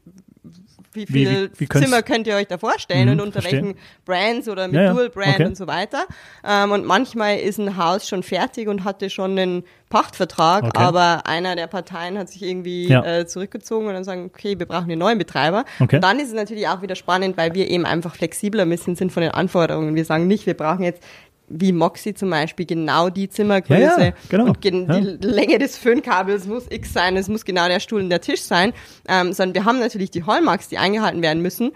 wie Wie- viel wie- wie könnt's- Zimmer könnt ihr euch da vorstellen Mhm, und unter verstehe. welchen Brands oder mit Ja, ja. Dual Brand Okay. und so weiter. Ähm, und manchmal ist ein Haus schon fertig und hatte schon einen Pachtvertrag, Okay. aber einer der Parteien hat sich irgendwie Ja. äh, zurückgezogen und dann sagen, okay, wir brauchen einen neuen Betreiber. Okay. Und dann ist es natürlich auch wieder spannend, weil wir eben einfach flexibler ein bisschen sind von den Anforderungen. Wir sagen nicht, wir brauchen jetzt wie Moxie zum Beispiel genau die Zimmergröße Ja, ja, genau. und gen Ja. die Länge des Föhnkabels muss X sein, es muss genau der Stuhl und der Tisch sein, ähm, sondern wir haben natürlich die Hallmarks, die eingehalten werden müssen.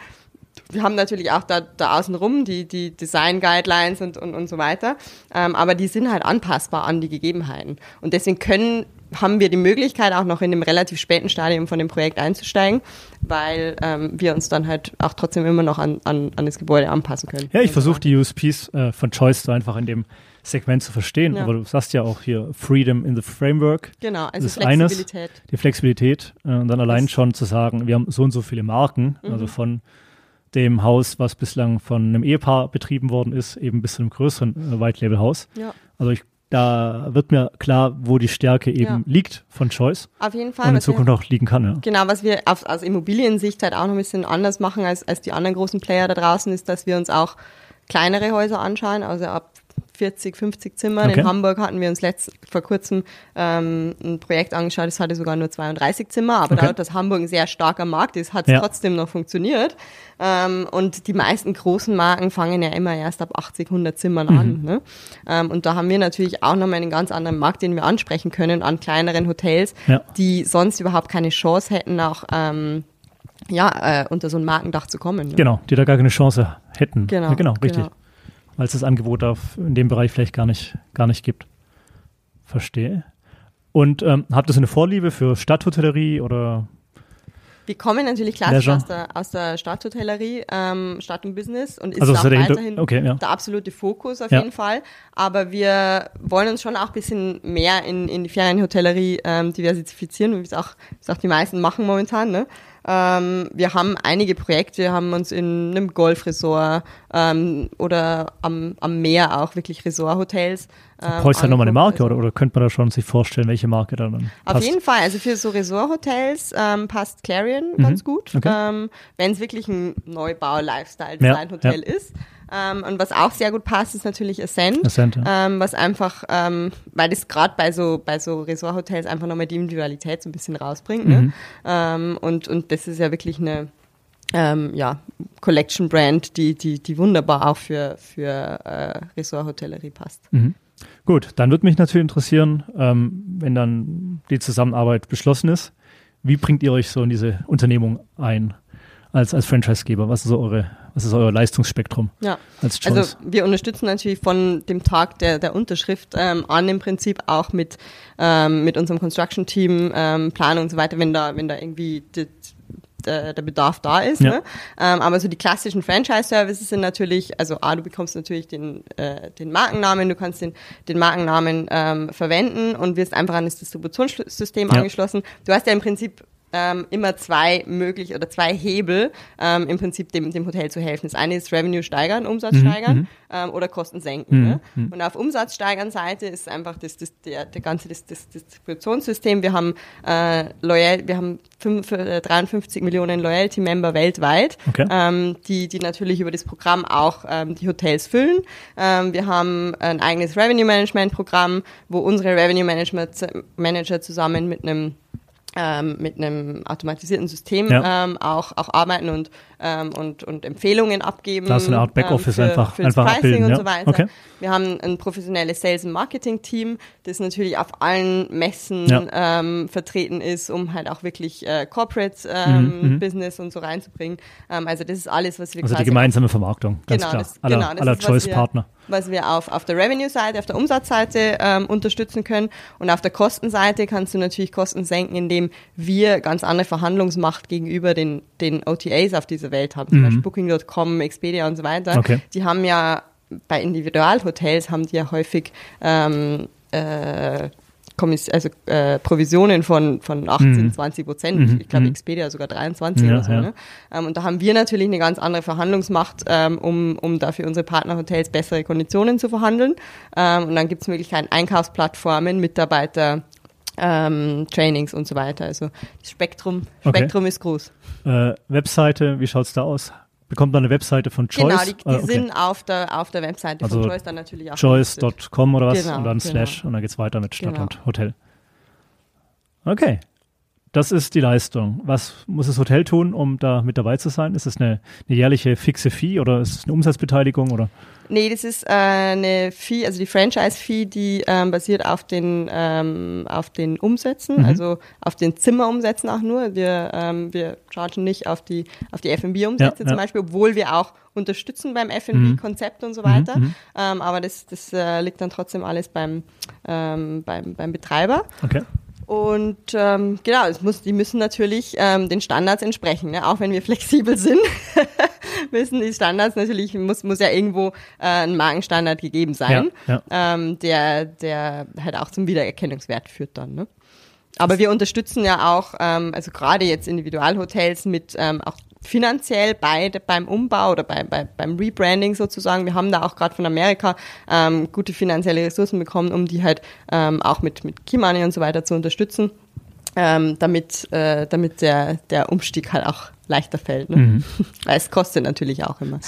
Wir haben natürlich auch da, da außenrum die, die Design Guidelines und, und, und so weiter, ähm, aber die sind halt anpassbar an die Gegebenheiten. Und deswegen können, haben wir die Möglichkeit, auch noch in einem relativ späten Stadium von dem Projekt einzusteigen, weil ähm, wir uns dann halt auch trotzdem immer noch an, an, an das Gebäude anpassen können. Ja, ich versuche die USPs äh, von Choice so einfach in dem Segment zu verstehen. Ja. Aber du sagst ja auch hier Freedom in the Framework, Genau, also Das ist eines. Flexibilität. die Flexibilität äh, und dann allein Das- schon zu sagen, wir haben so und so viele Marken, Mhm. also von dem Haus, was bislang von einem Ehepaar betrieben worden ist, eben bis zu einem größeren äh, White Label Haus. Ja. Also ich, da wird mir klar, wo die Stärke eben Ja. liegt von Choice Auf jeden Fall. und in was wir- Zukunft auch liegen kann. Ja. Genau, was wir auf, aus Immobiliensicht halt auch noch ein bisschen anders machen als, als die anderen großen Player da draußen, ist, dass wir uns auch kleinere Häuser anschauen, also ab 40, 50 Zimmern. Okay. In Hamburg hatten wir uns letzt, vor kurzem ähm, ein Projekt angeschaut, das hatte sogar nur 32 Zimmer, aber Okay. dadurch, dass Hamburg ein sehr starker Markt ist, hat es Ja. trotzdem noch funktioniert. Ähm, und die meisten großen Marken fangen ja immer erst ab 80, 100 Zimmern Mhm. an. Ne? Ähm, und da haben wir natürlich auch nochmal einen ganz anderen Markt, den wir ansprechen können an kleineren Hotels, Ja. die sonst überhaupt keine Chance hätten, auch ähm, ja, äh, unter so ein Markendach zu kommen. Ne? Genau, die da gar keine Chance hätten. Genau, ja, genau richtig. Weil es das Angebot auf, in dem Bereich vielleicht gar nicht, gar nicht gibt. Verstehe. Und ähm, habt ihr so eine Vorliebe für Stadthotellerie oder Wir kommen natürlich klassisch Leisure. aus der, aus der Stadthotellerie, ähm, Stadt und Business und ist Also auch weiterhin okay, ja. der absolute Fokus auf Ja. jeden Fall. Aber wir wollen uns schon auch ein bisschen mehr in, in die Ferienhotellerie ähm, diversifizieren, wie es auch, wie es auch die meisten machen momentan. Ne? Ähm, wir haben einige Projekte, haben uns in einem Golfresort ähm, oder am, am Meer auch wirklich Resorthotels. Ähm, brauchst du nochmal eine. Marke oder, oder könnte man da schon sich vorstellen, welche Marke da dann auf passt? jeden Fall, also für so Resorthotels ähm, passt Clarion ganz gut, Mhm. okay. ähm, wenn es wirklich ein Neubau-Lifestyle Ja, ja. ist. Ähm, und was auch sehr gut passt, ist natürlich Ascent. Ascent, ja. Ähm, was einfach, ähm, weil das gerade bei so bei so Resorthotels einfach nochmal die Individualität so ein bisschen rausbringt. Mhm. Ne? Und, und das ist ja wirklich eine ähm, ja, Collection-Brand, die, die, die wunderbar auch für, für äh, Resorthotellerie passt. Mhm. Gut, dann würde mich natürlich interessieren, ähm, wenn dann die Zusammenarbeit beschlossen ist, wie bringt ihr euch so in diese Unternehmung ein als, als Franchisegeber? Was ist so eure, was ist euer Leistungsspektrum Ja. als Choice? Also wir unterstützen natürlich von dem Tag der, der Unterschrift ähm, an im Prinzip auch mit, ähm, mit unserem Construction-Team, ähm, Planung und so weiter, wenn da, wenn da irgendwie die, der, der Bedarf da ist. Ja. Ne? Ähm, aber so die klassischen Franchise-Services sind natürlich, also A, du bekommst natürlich den, äh, den Markennamen, du kannst den, den Markennamen ähm, verwenden und wirst einfach an das Distributionssystem Ja. angeschlossen. Du hast ja im Prinzip ähm, immer zwei möglich oder zwei Hebel, ähm, im Prinzip dem, dem Hotel zu helfen. Das eine ist Revenue steigern, Umsatz Mhm, steigern ähm, oder Kosten senken. Ne? Und auf Umsatz steigern Seite ist einfach das, das, der, der ganze das, das Distributionssystem. Wir haben äh, loyal, wir haben fünf, äh, 53 Millionen Loyalty-Member weltweit, Okay. ähm, die, die natürlich über das Programm auch ähm, die Hotels füllen. Ähm, wir haben ein eigenes Revenue-Management-Programm, wo unsere Revenue-Manager zusammen mit einem ähm, mit einem automatisierten System Ja. ähm, auch, auch arbeiten und, ähm, und, und Empfehlungen abgeben. Da ist eine Art Backoffice ähm, für, einfach- für das einfach Pricing abbilden, und ja. so weiter. Okay. Wir haben ein professionelles Sales- und Marketing-Team, das natürlich auf allen Messen Ja. ähm, vertreten ist, um halt auch wirklich äh, Corporate ähm, Mhm, mhm. Business und so reinzubringen. Ähm, also das ist alles, was wir Also die gemeinsame Vermarktung, ganz Genau, klar. das- aller genau, das aller ist, was wir- Choice-Partner. was wir auf, auf der Revenue-Seite, auf der Umsatzseite ähm, unterstützen können. Und auf der Kostenseite kannst du natürlich Kosten senken, indem wir ganz andere Verhandlungsmacht gegenüber den, den OTAs auf dieser Welt haben. Zum Mhm. Beispiel Booking.com, Expedia und so weiter. Okay. Die haben ja bei Individualhotels haben die ja häufig ähm, äh, Kommiss also äh, Provisionen von, von 18, Mhm. 20 Prozent. Mhm, Ich glaube, mhm. Expedia sogar 23 Ja, oder so. ja. Ne? Ähm, und da haben wir natürlich eine ganz andere Verhandlungsmacht, ähm, um, um dafür unsere Partnerhotels bessere Konditionen zu verhandeln. Ähm, und dann gibt es Möglichkeiten, Einkaufsplattformen, Mitarbeiter, ähm, Trainings und so weiter. Also das Spektrum, Okay. Spektrum ist groß. Äh, Webseite, wie schaut's da aus? Bekommt man eine Webseite von Choice? Genau, die, die Ah, okay. sind auf der, auf der Webseite Also von Choice dann natürlich auch. choice.com oder was Genau, und dann genau. slash und dann geht's weiter mit Stadt Genau. und Hotel. Okay. Das ist die Leistung. Was muss das Hotel tun, um da mit dabei zu sein? Ist es eine, eine jährliche fixe Fee oder ist es eine Umsatzbeteiligung oder? Nee, das ist äh, eine Fee, also die Franchise-Fee, die ähm, basiert auf den, ähm, auf den Umsätzen, Mhm. also auf den Zimmerumsätzen auch nur. Wir, ähm, wir chargen nicht auf die, auf die F&B-Umsätze Ja, zum ja. Beispiel, obwohl wir auch unterstützen beim F&B-Konzept und so weiter. mhm. Ähm, aber das, das äh, liegt dann trotzdem alles beim, ähm, beim, beim Betreiber. Okay. Und ähm, genau, es muss, die müssen natürlich ähm, den Standards entsprechen. Ne? Auch wenn wir *laughs* flexibel sind, *laughs* müssen die Standards natürlich, muss, muss ja irgendwo äh, ein Markenstandard gegeben sein, Ja, Ähm, der, der halt auch zum Wiedererkennungswert führt dann. Ne? Aber wir unterstützen ja auch, ähm, also gerade jetzt Individualhotels mit ähm, auch finanziell bei, beim Umbau oder bei, bei, beim Rebranding sozusagen. Wir haben da auch gerade von Amerika ähm, gute finanzielle Ressourcen bekommen, um die halt ähm, auch mit, mit Key Money und so weiter zu unterstützen, ähm, damit, äh, damit der, der Umstieg halt auch leichter fällt. Ne? Mhm. *laughs* Weil es kostet natürlich auch immer.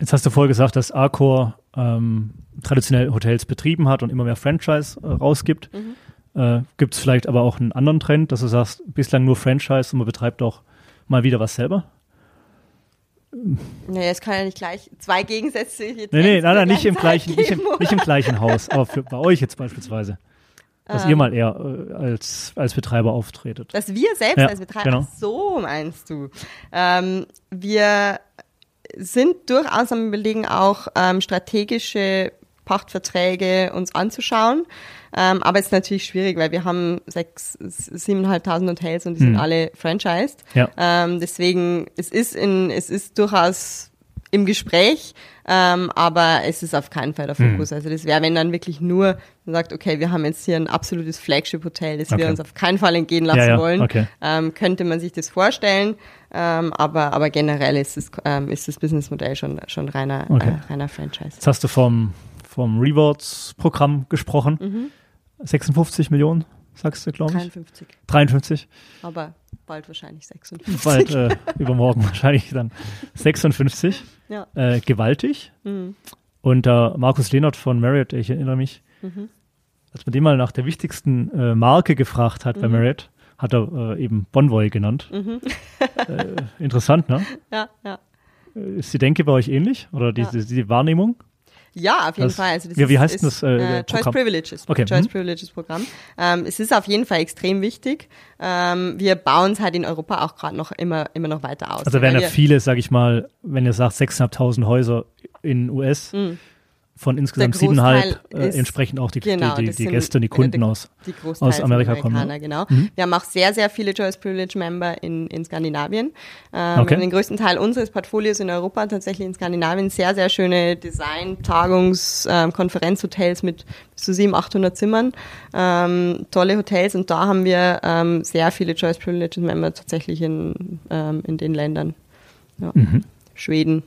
Jetzt hast du vorher gesagt, dass Arcor ähm, traditionell Hotels betrieben hat und immer mehr Franchise äh, rausgibt. Mhm. Äh, Gibt es vielleicht aber auch einen anderen Trend, dass du sagst, bislang nur Franchise und man betreibt auch mal wieder was selber? Naja, es kann ja nicht gleich zwei Gegensätze jetzt Nee, nee, nein, nein, nicht im gleichen nicht im, nicht im gleichen Haus, *laughs* aber für, bei euch jetzt beispielsweise. Dass Ähm. ihr mal eher äh, als, als Betreiber auftretet. Dass wir selbst Ja, als Betreiber, genau. So meinst du. Ähm, wir sind durchaus am Überlegen, auch ähm, strategische Pachtverträge uns anzuschauen. Ähm, aber es ist natürlich schwierig, weil wir haben sechs, siebeneinhalbtausend Hotels und die sind Hm. alle franchised. Ja. Ähm, deswegen, es ist in, es ist durchaus im Gespräch, ähm, aber es ist auf keinen Fall der Hm. Fokus. Also das wäre, wenn dann wirklich nur man sagt, okay, wir haben jetzt hier ein absolutes Flagship-Hotel, das Okay. wir uns auf keinen Fall entgehen lassen Ja, ja, wollen. okay. Ähm, könnte man sich das vorstellen, ähm, aber, aber generell ist, es, ähm, ist das Businessmodell schon, schon reiner, Okay. äh, reiner Franchise. Jetzt hast du vom, vom Rewards-Programm gesprochen. Mhm. 56 Millionen, sagst du, glaube ich. 53, 53. aber bald wahrscheinlich 56. Bald äh, *laughs* übermorgen wahrscheinlich dann 56. Ja. Äh, gewaltig. Mhm. Und der Markus Lehnert von Marriott, ich erinnere mich, Mhm. als man den mal nach der wichtigsten äh, Marke gefragt hat bei Mhm. Marriott, hat er äh, eben Bonvoy genannt. Mhm. Äh, interessant, ne? *laughs* Ja, ja. Äh, Ist die Denke bei euch ähnlich? Oder die, Ja. die, die Wahrnehmung? Ja, auf jeden Das- Fall. Also das wie- wie ist, heißt ist, das, äh, äh, Choice? Privileges. Okay, Choice mhm. Privileges Programm. Ähm, es ist auf jeden Fall extrem wichtig. Ähm, wir bauen es halt in Europa auch gerade noch immer, immer noch weiter aus. Also werden ja viele, sag ich mal, wenn ihr sagt 6.500 Häuser in US, Mhm. Von insgesamt siebeneinhalb äh, entsprechend auch die, genau, die, die, die Gäste die äh, Kunden die- aus. aus Amerika kommen, genau. Wir haben auch sehr, sehr viele Choice Privilege Member in, in Skandinavien. Ähm, Okay. Den größten Teil unseres Portfolios in Europa tatsächlich in Skandinavien. Sehr, sehr schöne Design-, Tagungs-, ähm, Konferenzhotels mit bis zu 700, 800 Zimmern. Ähm, tolle Hotels und da haben wir ähm, sehr viele Choice Privilege Member tatsächlich in, ähm, in den Ländern. Ja. Mhm. Schweden,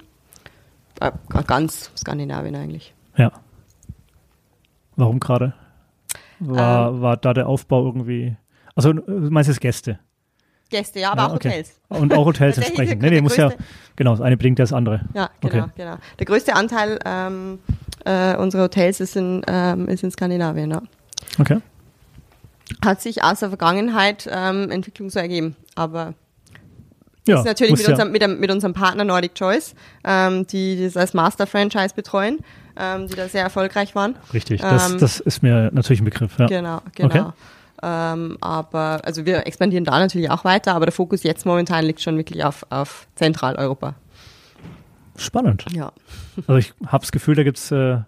äh, ganz Skandinavien eigentlich. Ja. Warum gerade? War, Ähm. war da der Aufbau irgendwie. Also du meinst jetzt Gäste? Gäste, ja, aber Ja, auch okay. Hotels. Und auch Hotels *laughs* entsprechend. Nee, nee, muss ja. Genau, das eine bedingt das andere. Ja, genau, Okay. genau. Der größte Anteil ähm, äh, unserer Hotels ist in, ähm, ist in Skandinavien. Ja. Okay. Hat sich aus der Vergangenheit ähm, Entwicklung so ergeben. Aber Ja, ist natürlich mit, ja. unserem, mit, mit unserem Partner Nordic Choice, ähm, die das als Master-Franchise betreuen, ähm, die da sehr erfolgreich waren. Richtig, das, ähm, das ist mir natürlich ein Begriff. Ja. Genau, genau. Okay. Ähm, aber also wir expandieren da natürlich auch weiter, aber der Fokus jetzt momentan liegt schon wirklich auf, auf Zentraleuropa. Spannend. Ja. Also ich habe das Gefühl, da gibt es äh,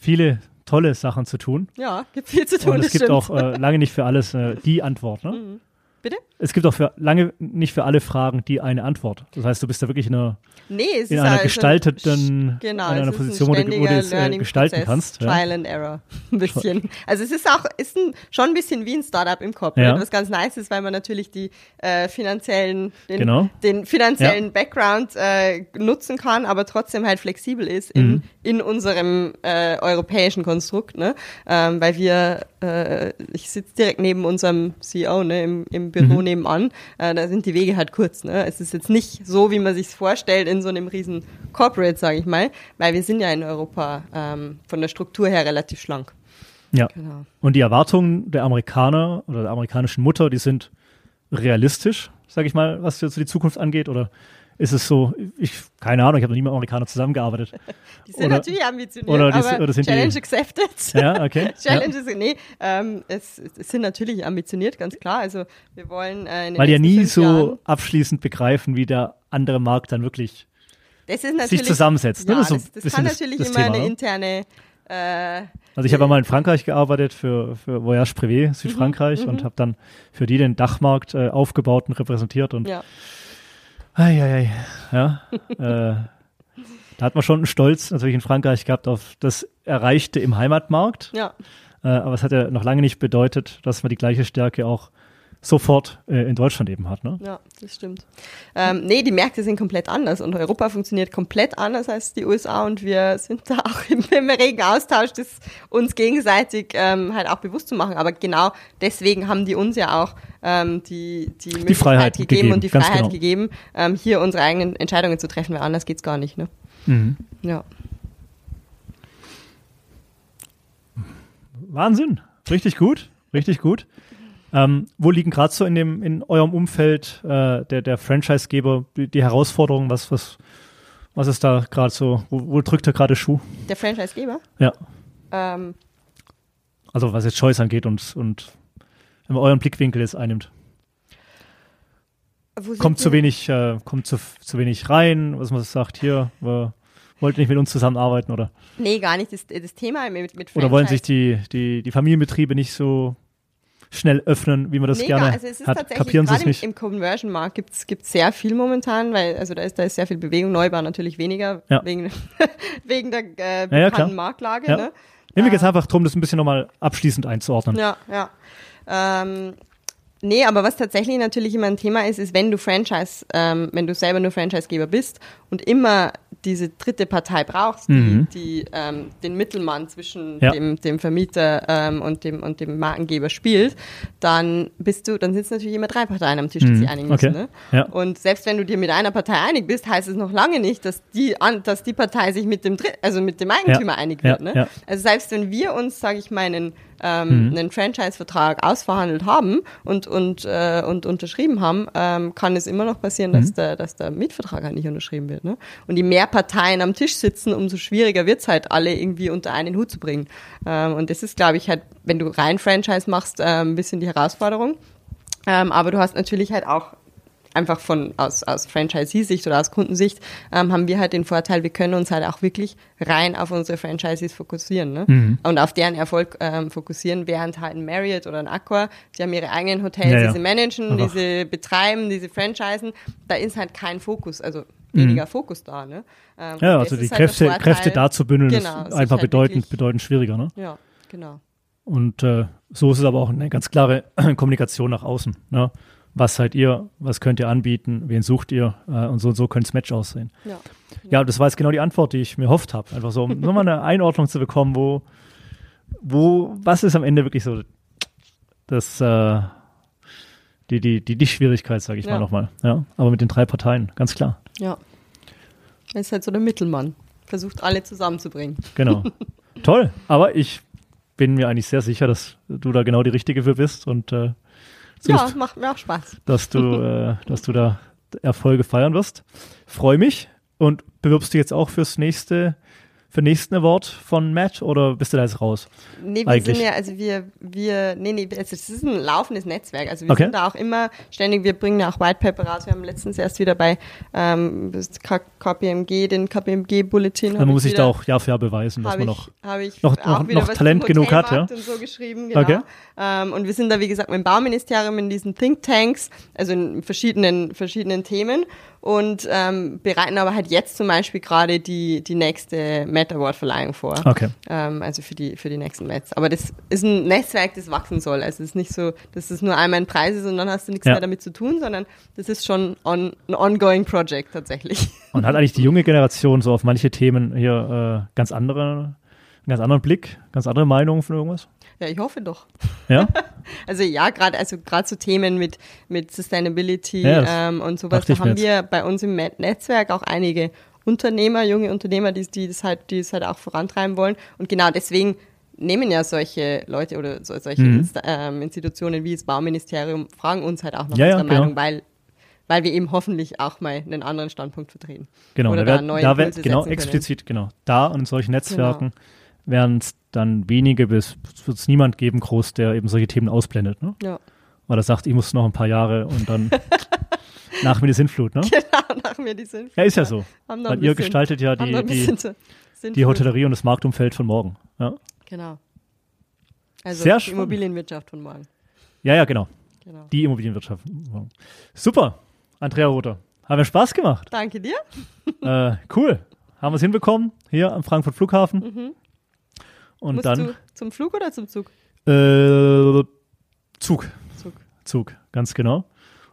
viele tolle Sachen zu tun. Ja, gibt viel zu tun. Und es gibt stimmt. auch äh, lange nicht für alles äh, die Antwort. Ne? Bitte? Es gibt auch für lange nicht für alle Fragen die eine Antwort. Das heißt, du bist da wirklich in einer, Nee, in einer also- gestalteten, genau, in einer Position, wo ein du, wo du es äh, gestalten Learning-Prozess, kannst. Ja. Trial and Error, *laughs* ein bisschen. Also es ist auch, ist ein, schon ein bisschen wie ein Startup im Kopf, Ja. was ganz nice ist, weil man natürlich die äh, finanziellen, den, Genau. den finanziellen Background äh, nutzen kann, aber trotzdem halt flexibel ist in, Mhm. in unserem äh, europäischen Konstrukt, ne? Ähm, weil wir, äh, ich sitze direkt neben unserem CEO, ne, im, im Büro Mhm. nebenan, äh, da sind die Wege halt kurz, ne? Es ist jetzt nicht so, wie man sich vorstellt in so einem riesen Corporate, sage ich mal, weil wir sind ja in Europa ähm, von der Struktur her relativ schlank. Ja. Genau. Und die Erwartungen der Amerikaner oder der amerikanischen Mutter, die sind realistisch, sage ich mal, was jetzt die Zukunft angeht? Oder ist es so, ich, keine Ahnung, ich habe noch nie mit Amerikanern zusammengearbeitet. *laughs* Die sind Oder- natürlich ambitioniert, oder die- aber oder sind die- Challenge accepted. Ja, okay. *laughs* Challenges, nee, ähm, es, es sind natürlich ambitioniert, ganz klar. Also wir wollen äh, Weil die ja nie so Jahren, abschließend begreifen, wie der andere Markt dann wirklich das sich zusammensetzt. ne? Ja, Das ist so das, das kann das- natürlich das immer Thema, eine ne? interne äh, Also ich habe mal in Frankreich gearbeitet für, für Voyage Privé, Mhm, Südfrankreich, und habe dann für die den Dachmarkt äh, aufgebaut und repräsentiert. Und ja. Ei, ei, ei, ja, äh, da hat man schon einen Stolz natürlich in Frankreich gehabt auf das Erreichte im Heimatmarkt. ja, Äh, aber es hat ja noch lange nicht bedeutet, dass man die gleiche Stärke auch sofort äh, in Deutschland eben hat. Ne? ja, das stimmt. Ähm, nee, die Märkte sind komplett anders und Europa funktioniert komplett anders als die USA und wir sind da *laughs* auch im, im regen Austausch, das uns gegenseitig ähm, halt auch bewusst zu machen. Aber genau deswegen haben die uns ja auch ähm, die, die, Möglichkeit Freiheit gegeben, gegeben, und die Freiheit genau. gegeben, ähm, hier unsere eigenen Entscheidungen zu treffen, weil anders geht's gar nicht. Ne? Mhm. Ja. Wahnsinn, richtig gut, richtig gut. Ähm, wo liegen gerade so in dem in eurem Umfeld äh, der der Franchisegeber die, die Herausforderungen? Was was was ist da gerade so? Wo, wo drückt da gerade Schuh? Der Franchisegeber. Ja, Ähm, also was jetzt Choice angeht und und wenn man euren Blickwinkel jetzt einnimmt, kommt zu wenig äh, kommt zu zu wenig rein, was man sagt hier, wir, wollt ihr nicht mit uns zusammenarbeiten oder Nee, gar nicht. Das, das Thema mit, mit oder wollen sich Franchise- die die die Familienbetriebe nicht so schnell öffnen, wie man das Nee, gerne also es ist hat? tatsächlich Kapieren sie es nicht? im, im Conversion-Markt gibt es sehr viel momentan, weil also da ist, da ist sehr viel Bewegung, Neubau natürlich weniger, Ja. wegen, *laughs* wegen der äh, ja, bekannten klar. Marktlage. Ja. Ne? Nee, mir geht es einfach darum, das ein bisschen nochmal abschließend einzuordnen. Ja, ja. Ähm, nee, aber was tatsächlich natürlich immer ein Thema ist, ist, wenn du Franchise, ähm, wenn du selber nur Franchisegeber bist und immer diese dritte Partei brauchst, die, Mhm. die ähm, den Mittelmann zwischen Ja. dem, dem Vermieter ähm, und, dem, und dem Markengeber spielt, dann bist du, dann sitzen natürlich immer drei Parteien am Tisch, die Mhm. sich einigen müssen. Okay. Ne? Ja. Und selbst wenn du dir mit einer Partei einig bist, heißt es noch lange nicht, dass die, an, dass die Partei sich mit dem Dritt, also mit dem Eigentümer Ja. einig wird. Ne? ja. Also selbst wenn wir uns, sage ich mal, einen, ähm, Mhm. einen Franchise-Vertrag ausverhandelt haben und, und, äh, und unterschrieben haben, ähm, kann es immer noch passieren, Mhm. dass, der, dass der Mietvertrag halt nicht unterschrieben wird. Ne? Und je mehr Parteien am Tisch sitzen, umso schwieriger wird's halt, alle irgendwie unter einen Hut zu bringen. Ähm, und das ist, glaube ich, halt, wenn du rein Franchise machst, ähm, ein bisschen die Herausforderung. Ähm, aber du hast natürlich halt auch einfach von aus, aus Franchisee-Sicht oder aus Kundensicht ähm, haben wir halt den Vorteil, wir können uns halt auch wirklich rein auf unsere Franchisees fokussieren ne? Mhm. und auf deren Erfolg ähm, fokussieren, während halt ein Marriott oder ein Accor, sie haben ihre eigenen Hotels, Ja, ja. die sie managen, Einfach. die sie betreiben, diese Franchisen, da ist halt kein Fokus, also weniger Fokus da. Ne? Ähm, Mhm. Ja, also die halt Kräfte, Vorteil. Kräfte da zu bündeln Genau, ist einfach halt bedeutend, bedeutend schwieriger. Ne? Ja, genau. Und äh, so ist es aber auch eine ganz klare *clears throat* Kommunikation nach außen. Ne? Was seid ihr? Was könnt ihr anbieten? Wen sucht ihr? Äh, und so und so könnte das Match aussehen. Ja. Ja, das war jetzt genau die Antwort, die ich mir erhofft habe. Einfach so, um nochmal eine *laughs* Einordnung zu bekommen, wo, wo, was ist am Ende wirklich so das, äh, die, die, die, die Schwierigkeit, sage ich Ja. mal nochmal. Ja, aber mit den drei Parteien, ganz klar. Ja. Er ist halt so der Mittelmann. Versucht alle zusammenzubringen. Genau. *laughs* Toll, aber ich bin mir eigentlich sehr sicher, dass du da genau die Richtige für bist und äh, Ja, macht mir auch Spaß. dass, du, *laughs* äh, dass du da Erfolge feiern wirst. Freue mich und bewirbst du jetzt auch fürs nächste, für nächsten Award von Matt oder bist du da jetzt raus? Nee, wir Eigentlich. sind ja, also wir, wir, nee, nee, es ist ein laufendes Netzwerk. Also wir Okay. sind da auch immer ständig, wir bringen ja auch White Paper raus. Wir haben letztens erst wieder bei ähm, KPMG, den KPMG-Bulletin. Man muss sich da auch Jahr für Jahr beweisen, dass man ich, noch. ich noch- noch- wieder noch Talent genug hat, ja? Und so geschrieben, genau. Okay. Ähm, und wir sind da, wie gesagt, mit dem Bauministerium in diesen Thinktanks, also in verschiedenen, verschiedenen Themen und ähm, bereiten aber halt jetzt zum Beispiel gerade die, die nächste Met Award Verleihung vor. Okay. Ähm, also für die, für die nächsten Mets. Aber das ist ein Netzwerk, das wachsen soll. Also es ist nicht so, dass es nur einmal ein Preis ist und dann hast du nichts Ja. mehr damit zu tun, sondern das ist schon on, ein ongoing Project tatsächlich. *laughs* Und hat eigentlich die junge Generation so auf manche Themen hier äh, ganz andere, einen ganz anderen Blick, ganz andere Meinungen von irgendwas? Ja, ich hoffe doch. Ja? *laughs* Also ja, gerade also gerade so Themen mit mit Sustainability Ja, das ähm, und sowas, da haben wir bei uns im Netzwerk auch einige Unternehmer, junge Unternehmer, die, die das halt, die es halt auch vorantreiben wollen. Und genau deswegen nehmen ja solche Leute oder so, solche Mhm. Insta ähm, Institutionen wie das Bauministerium fragen uns halt auch nach Ja, ja, unserer genau. Meinung, weil weil wir eben hoffentlich auch mal einen anderen Standpunkt vertreten. Genau, Oder da da wär, neue da wär, genau explizit, genau. Da und in solchen Netzwerken werden es dann wenige bis wird es niemand geben, groß, der eben solche Themen ausblendet, ne? Ja, Weil er sagt, ich muss noch ein paar Jahre und dann *laughs* nach mir die Sintflut, ne? genau, nach mir die sind. Ja, ist ja so. Weil ihr bisschen- gestaltet ja die, die, die Hotellerie und das Marktumfeld von morgen. Ja, Genau. Also Sehr die spannend. Immobilienwirtschaft von morgen. ja, ja genau. Genau. Die Immobilienwirtschaft. Super. Andrea Rother. Haben wir Spaß gemacht. Danke dir. äh, cool. Haben wir es hinbekommen hier am Frankfurt Flughafen. Und. Musst dann du zum Flug oder zum Zug? äh, Zug. Zug. Zug, ganz genau.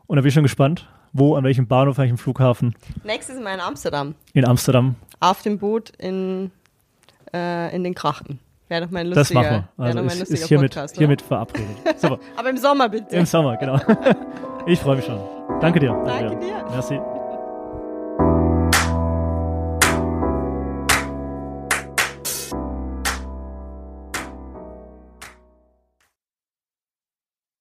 Und da bin ich schon gespannt, wo, an welchem Bahnhof, an welchem Flughafen Nächstes Mal in Amsterdam. in Amsterdam. Auf dem Boot in, äh, in den Krachten. Wäre doch mein Das lustiger, machen wir. Also ist, lustiger ist hiermit, Podcast. hiermit verabredet. Super. *laughs* Aber im Sommer bitte. Im Sommer, genau. *laughs* Ich freue mich schon. Danke dir. Danke Andrea. dir. Merci.